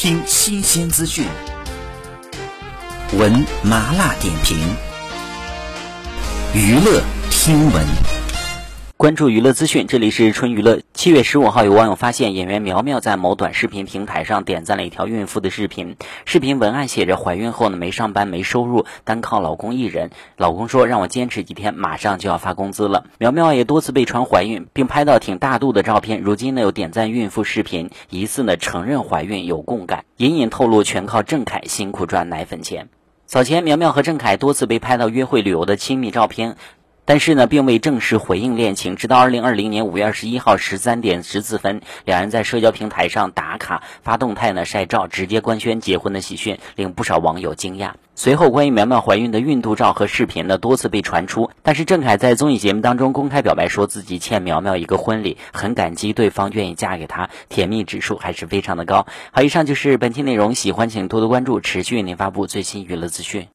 听新鲜资讯，闻麻辣点评，娱乐听闻。关注娱乐资讯，这里是春娱乐。七月十五号，有网友发现演员苗苗在某短视频平台上点赞了一条孕妇的视频，视频文案写着：“怀孕后呢，没上班，没收入，单靠老公一人。老公说让我坚持几天，马上就要发工资了。”苗苗也多次被传怀孕，并拍到挺大肚的照片。如今呢，有点赞孕妇视频，疑似呢承认怀孕，有共感，隐隐透露全靠郑恺辛苦赚奶粉钱。早前，苗苗和郑恺多次被拍到约会旅游的亲密照片。但是呢，并未正式回应恋情。直到二零二零年五月二十一号十三点十四分，两人在社交平台上打卡发动态呢晒照，直接官宣结婚的喜讯，令不少网友惊讶。随后，关于苗苗怀孕的孕肚照和视频呢多次被传出。但是郑恺在综艺节目当中公开表白，说自己欠苗苗一个婚礼，很感激对方愿意嫁给他，甜蜜指数还是非常的高。好，以上就是本期内容，喜欢请多多关注，持续为您发布最新娱乐资讯。